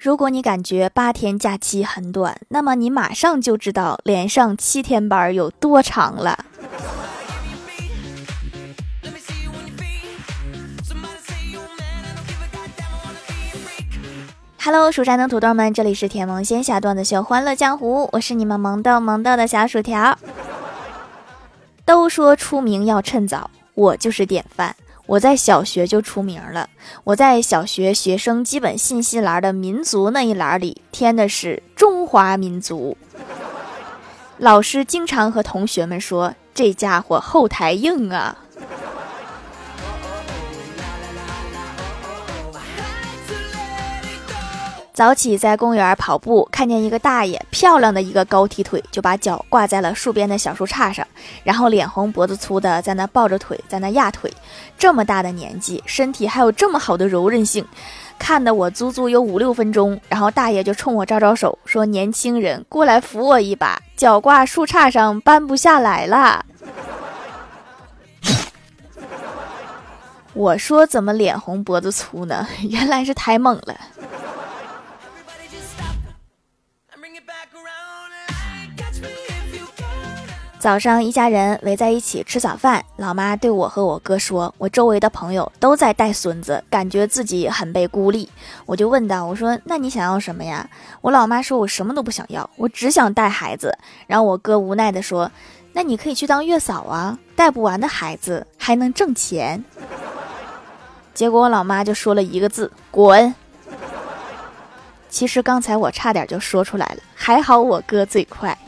如果你感觉八天假期很短，那么你马上就知道连上七天班有多长了。Hello，蜀山的土豆们，这里是甜萌仙侠段子秀《欢乐江湖》，我是你们萌豆萌豆的小薯条。都说出名要趁早，我就是典范。我在小学就出名了，我在小学学生基本信息栏的民族那一栏里填的是中华民族。老师经常和同学们说：“这家伙后台硬啊。”早起在公园跑步，看见一个大爷，漂亮的一个高踢腿，就把脚挂在了树边的小树杈上，然后脸红脖子粗的在那抱着腿，在那压腿。这么大的年纪，身体还有这么好的柔韧性，看得我足足有五六分钟。然后大爷就冲我招招手，说：“年轻人，过来扶我一把，脚挂树杈上搬不下来了。”我说：“怎么脸红脖子粗呢？原来是太猛了。”早上，一家人围在一起吃早饭。老妈对我和我哥说：“我周围的朋友都在带孙子，感觉自己很被孤立。”我就问道：“我说，那你想要什么呀？”我老妈说：“我什么都不想要，我只想带孩子。”然后我哥无奈地说：“那你可以去当月嫂啊，带不完的孩子还能挣钱。”结果我老妈就说了一个字：“滚。”其实刚才我差点就说出来了，还好我哥嘴快。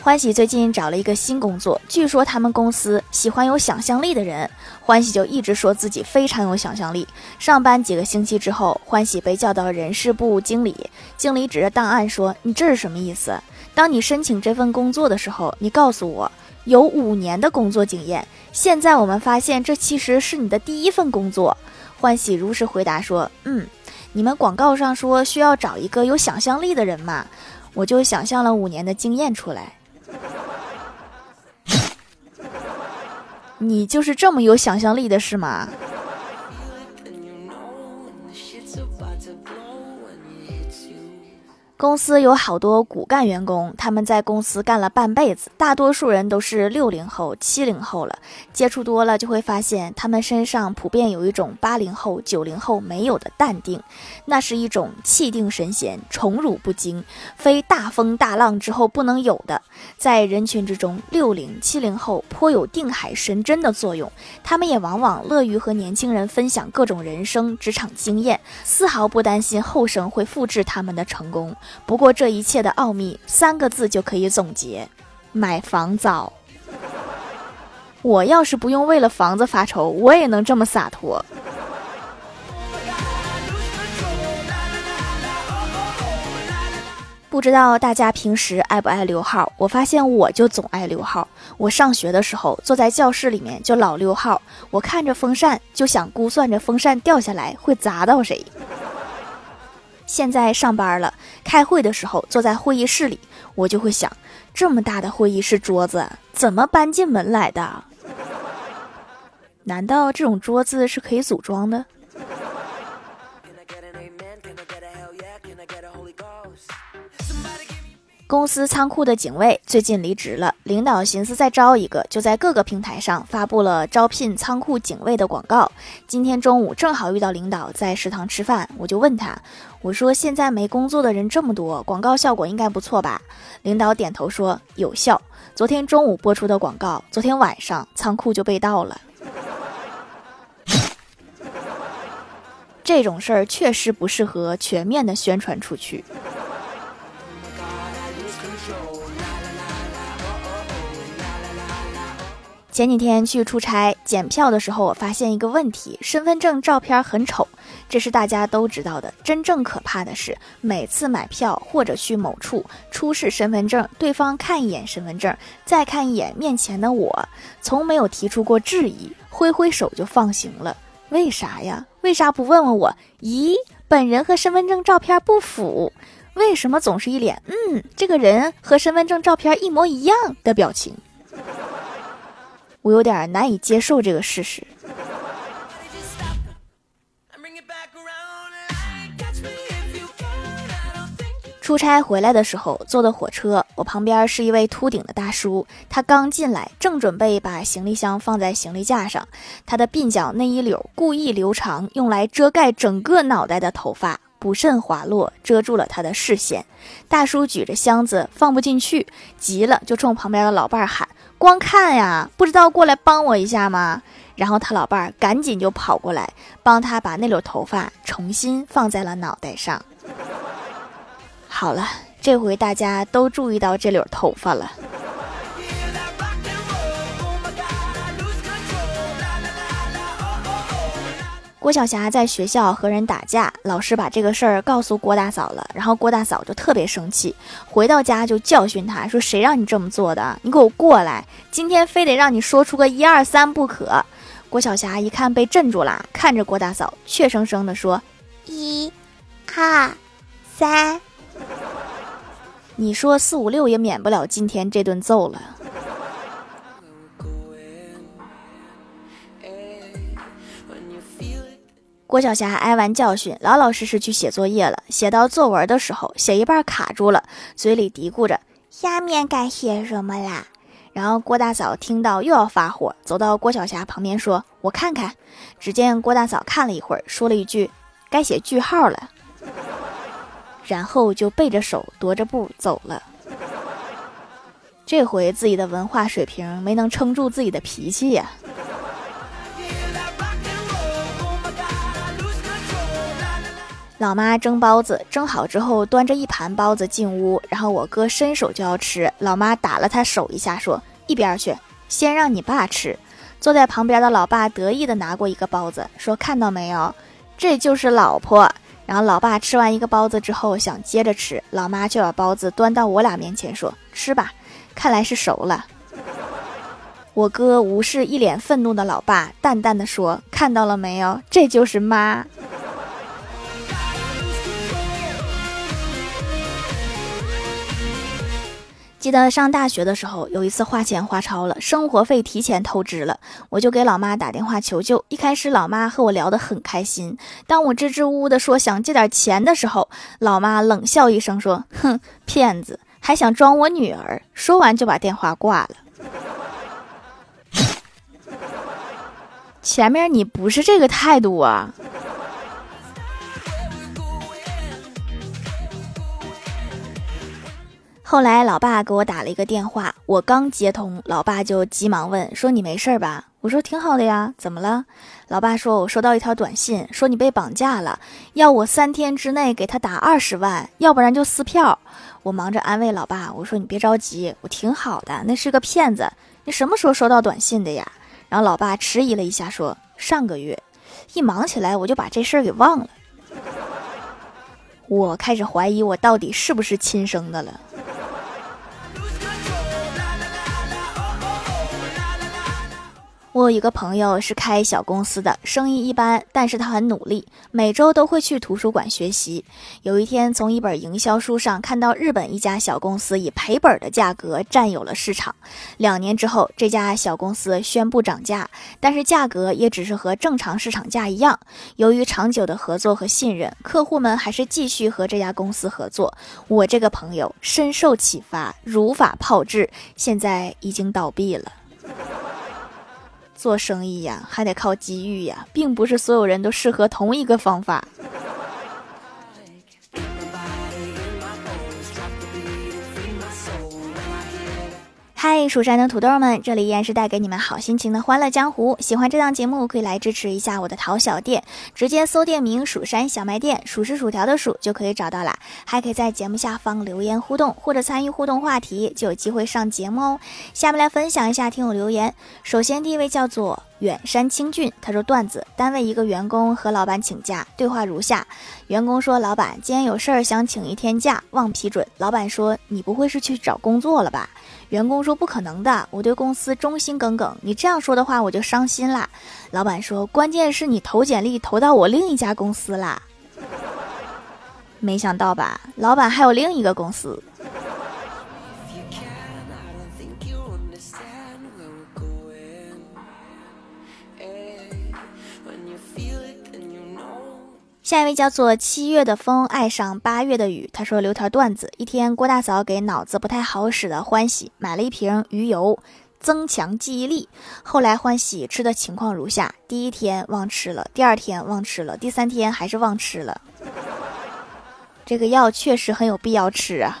欢喜最近找了一个新工作，据说他们公司喜欢有想象力的人。欢喜就一直说自己非常有想象力。上班几个星期之后，欢喜被叫到人事部经理，经理指着档案说：“你这是什么意思？当你申请这份工作的时候，你告诉我有五年的工作经验。现在我们发现这其实是你的第一份工作。”欢喜如实回答说：“嗯，你们广告上说需要找一个有想象力的人嘛，我就想象了五年的经验出来。”你就是这么有想象力的是吗？公司有好多骨干员工，他们在公司干了半辈子，大多数人都是六零后、七零后了。接触多了就会发现，他们身上普遍有一种八零后、九零后没有的淡定，那是一种气定神闲、宠辱不惊，非大风大浪之后不能有的。在人群之中，六零、七零后颇有定海神针的作用，他们也往往乐于和年轻人分享各种人生、职场经验，丝毫不担心后生会复制他们的成功。不过这一切的奥秘，三个字就可以总结：买房早。我要是不用为了房子发愁，我也能这么洒脱。不知道大家平时爱不爱溜号？我发现我就总爱溜号。我上学的时候，坐在教室里面就老溜号。我看着风扇，就想估算着风扇掉下来会砸到谁。现在上班了，开会的时候坐在会议室里，我就会想：这么大的会议室桌子怎么搬进门来的？难道这种桌子是可以组装的？公司仓库的警卫最近离职了，领导寻思再招一个，就在各个平台上发布了招聘仓库警卫的广告。今天中午正好遇到领导在食堂吃饭，我就问他，我说现在没工作的人这么多，广告效果应该不错吧？领导点头说有效。昨天中午播出的广告，昨天晚上仓库就被盗了。这种事儿确实不适合全面的宣传出去。前几天去出差检票的时候，我发现一个问题：身份证照片很丑，这是大家都知道的。真正可怕的是，每次买票或者去某处出示身份证，对方看一眼身份证，再看一眼面前的我，从没有提出过质疑，挥挥手就放行了。为啥呀？为啥不问问我？咦，本人和身份证照片不符？为什么总是一脸嗯，这个人和身份证照片一模一样的表情？我有点难以接受这个事实。出差回来的时候坐的火车我旁边是一位秃顶的大叔。他刚进来正准备把行李箱放在行李架上。他的鬓角那一绺故意留长用来遮盖整个脑袋的头发。不慎滑落，遮住了他的视线。大叔举着箱子放不进去，急了就冲旁边的老伴儿喊：“光看呀，不知道过来帮我一下吗？”然后他老伴儿赶紧就跑过来，帮他把那绺头发重新放在了脑袋上。好了，这回大家都注意到这绺头发了。郭晓霞在学校和人打架，老师把这个事儿告诉郭大嫂了，然后郭大嫂就特别生气，回到家就教训他说：“谁让你这么做的？你给我过来！今天非得让你说出个一二三不可。”郭晓霞一看被镇住了，看着郭大嫂，怯生生地说：“一、二、三。”你说四五六也免不了今天这顿揍了。郭晓霞挨完教训，老老实实去写作业了。写到作文的时候，写一半卡住了，嘴里嘀咕着：“下面该写什么啦？”然后郭大嫂听到又要发火，走到郭晓霞旁边说：“我看看。”只见郭大嫂看了一会儿，说了一句：“该写句号了。”然后就背着手踱着步走了。这回自己的文化水平没能撑住自己的脾气呀。老妈蒸包子，蒸好之后端着一盘包子进屋，然后我哥伸手就要吃，老妈打了他手一下，说：“一边去，先让你爸吃。”坐在旁边的老爸得意的拿过一个包子，说：“看到没有，这就是老婆。”然后老爸吃完一个包子之后，想接着吃，老妈却把包子端到我俩面前说：“吃吧，看来是熟了。”我哥无视一脸愤怒的老爸，淡淡的说：“看到了没有，这就是妈。”记得上大学的时候，有一次花钱花超了，生活费提前透支了，我就给老妈打电话求救。一开始，老妈和我聊得很开心。当我支支吾吾地说想借点钱的时候，老妈冷笑一声说：“哼，骗子，还想装我女儿。”说完就把电话挂了。前面你不是这个态度啊！后来，老爸给我打了一个电话，我刚接通，老爸就急忙问说：“你没事吧？”我说：“挺好的呀，怎么了？”老爸说：“我收到一条短信，说你被绑架了，要我三天之内给他打二十万，要不然就撕票。”我忙着安慰老爸，我说：“你别着急，我挺好的，那是个骗子。你什么时候收到短信的呀？”然后老爸迟疑了一下，说：“上个月。”一忙起来，我就把这事儿给忘了。我开始怀疑我到底是不是亲生的了。我有一个朋友是开小公司的，生意一般，但是他很努力，每周都会去图书馆学习。有一天，从一本营销书上看到日本一家小公司以赔本的价格占有了市场。两年之后，这家小公司宣布涨价，但是价格也只是和正常市场价一样。由于长久的合作和信任，客户们还是继续和这家公司合作。我这个朋友深受启发，如法炮制，现在已经倒闭了。做生意呀，还得靠机遇呀，并不是所有人都适合同一个方法。嗨，蜀山的土豆们，这里依然是带给你们好心情的欢乐江湖。喜欢这档节目，可以来支持一下我的淘小店，直接搜店名“蜀山小卖店”，数是薯条的数就可以找到啦。还可以在节目下方留言互动，或者参与互动话题，就有机会上节目哦。下面来分享一下听友留言。首先第一位叫做远山清俊，他说段子：单位一个员工和老板请假，对话如下：员工说，老板今天有事儿想请一天假，忘批准。老板说，你不会是去找工作了吧？员工说：“不可能的，我对公司忠心耿耿。你这样说的话，我就伤心啦。”老板说：“关键是你投简历投到我另一家公司啦。”没想到吧？老板还有另一个公司。下一位叫做七月的风爱上八月的雨，他说留条段子：一天，郭大嫂给脑子不太好使的欢喜买了一瓶鱼油，增强记忆力。后来欢喜吃的情况如下：第一天忘吃了，第二天忘吃了，第三天还是忘吃了。这个药确实很有必要吃啊。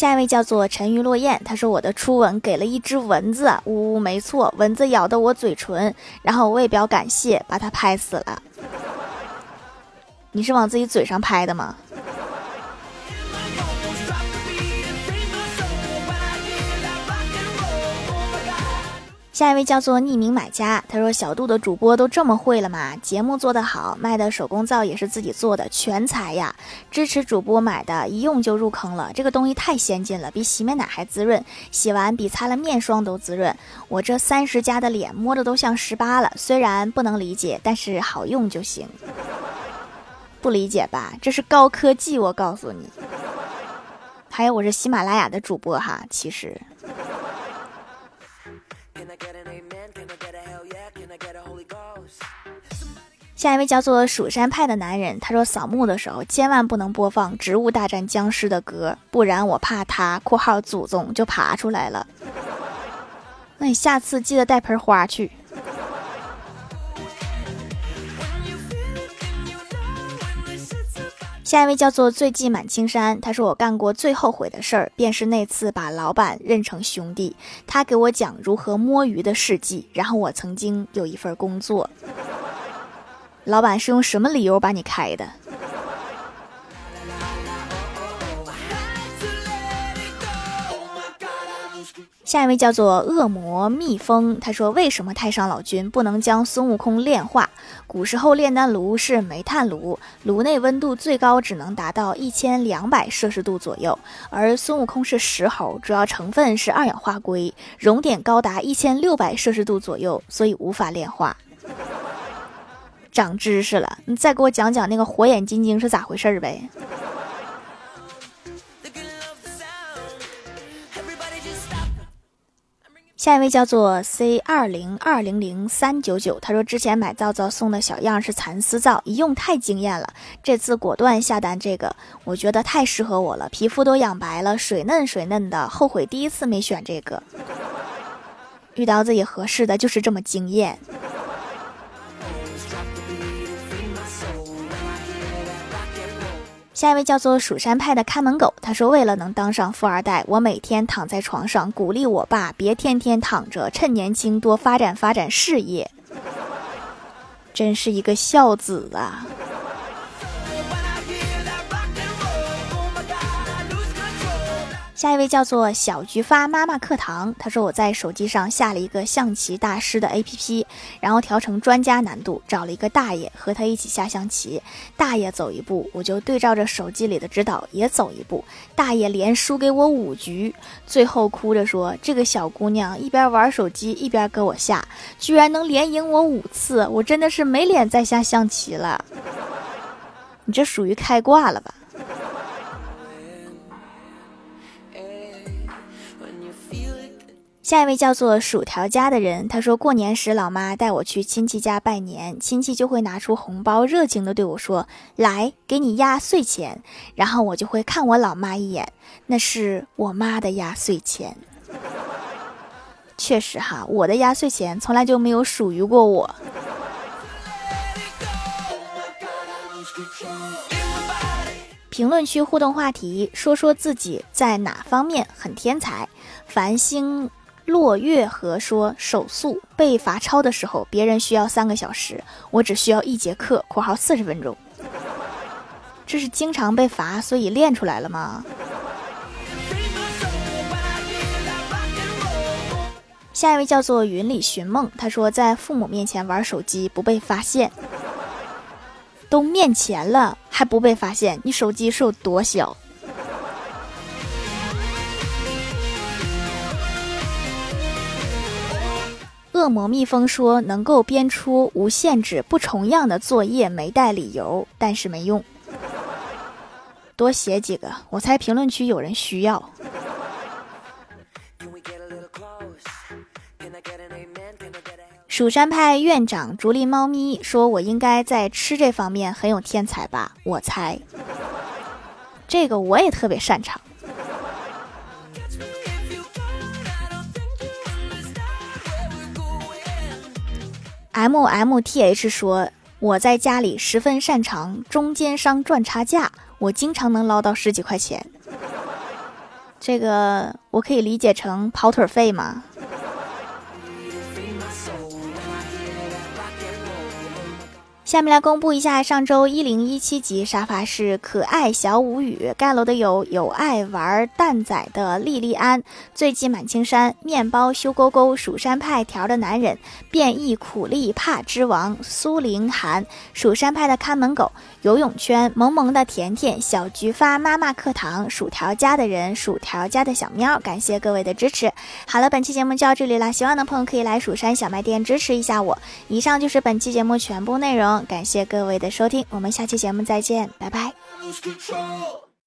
下一位叫做沉鱼落雁，他说我的初吻给了一只蚊子，呜呜，没错，蚊子咬的我嘴唇，然后我也表感谢，把它拍死了。你是往自己嘴上拍的吗？下一位叫做匿名买家，他说：“小度的主播都这么会了吗？节目做得好，卖的手工皂也是自己做的，全才呀！支持主播买的，一用就入坑了。这个东西太先进了，比洗面奶还滋润，洗完比擦了面霜都滋润。我这三十加的脸摸着都像十八了。虽然不能理解，但是好用就行。不理解吧？这是高科技，我告诉你。还有，我是喜马拉雅的主播哈，其实。”下一位叫做蜀山派的男人，他说扫墓的时候千万不能播放《植物大战僵尸》的歌，不然我怕他（括号祖宗）就爬出来了。那你下次记得带盆花去。下一位叫做醉迹满青山，他说我干过最后悔的事儿，便是那次把老板认成兄弟，他给我讲如何摸鱼的事迹，然后我曾经有一份工作。老板是用什么理由把你开的？下一位叫做恶魔蜜蜂，他说：“为什么太上老君不能将孙悟空炼化？古时候炼丹炉是煤炭炉，炉内温度最高只能达到一千两百摄氏度左右，而孙悟空是石猴，主要成分是二氧化硅，熔点高达一千六百摄氏度左右，所以无法炼化。”长知识了，你再给我讲讲那个火眼金睛是咋回事儿呗？下一位叫做 C 二零二零零三九九，他说之前买皂皂送的小样是蚕丝皂，一用太惊艳了，这次果断下单这个，我觉得太适合我了，皮肤都养白了，水嫩水嫩的，后悔第一次没选这个。遇到自己合适的就是这么惊艳。下一位叫做蜀山派的看门狗，他说：“为了能当上富二代，我每天躺在床上鼓励我爸别天天躺着，趁年轻多发展发展事业。”真是一个孝子啊！下一位叫做小菊发妈妈课堂，他说我在手机上下了一个象棋大师的 APP，然后调成专家难度，找了一个大爷和他一起下象棋。大爷走一步，我就对照着手机里的指导也走一步。大爷连输给我五局，最后哭着说：“这个小姑娘一边玩手机一边跟我下，居然能连赢我五次，我真的是没脸再下象棋了。”你这属于开挂了吧？下一位叫做薯条家的人，他说过年时老妈带我去亲戚家拜年，亲戚就会拿出红包，热情的对我说：“来，给你压岁钱。”然后我就会看我老妈一眼，那是我妈的压岁钱。确实哈，我的压岁钱从来就没有属于过我。评论区互动话题：说说自己在哪方面很天才。繁星。落月河说手速被罚抄的时候，别人需要三个小时，我只需要一节课（括号四十分钟）。这是经常被罚，所以练出来了吗？下一位叫做云里寻梦，他说在父母面前玩手机不被发现，都面前了还不被发现，你手机是有多小？恶魔蜜蜂说：“能够编出无限制、不重样的作业，没带理由，但是没用。多写几个，我猜评论区有人需要。”蜀山派院长竹林猫咪说：“我应该在吃这方面很有天才吧？”我猜，这个我也特别擅长。M M T H 说：“我在家里十分擅长中间商赚差价，我经常能捞到十几块钱。这个我可以理解成跑腿费吗？”下面来公布一下上周一零一七集沙发是可爱小舞语盖楼的有有爱玩蛋仔的莉莉安，醉鸡满青山面包修勾勾蜀山派条的男人变异苦力怕之王苏凌寒蜀山派的看门狗游泳圈萌萌的甜甜小菊发妈妈课堂薯条家的人薯条家的小喵，感谢各位的支持。好了，本期节目就到这里了，喜欢的朋友可以来蜀山小卖店支持一下我。以上就是本期节目全部内容。感谢各位的收听，我们下期节目再见，拜拜。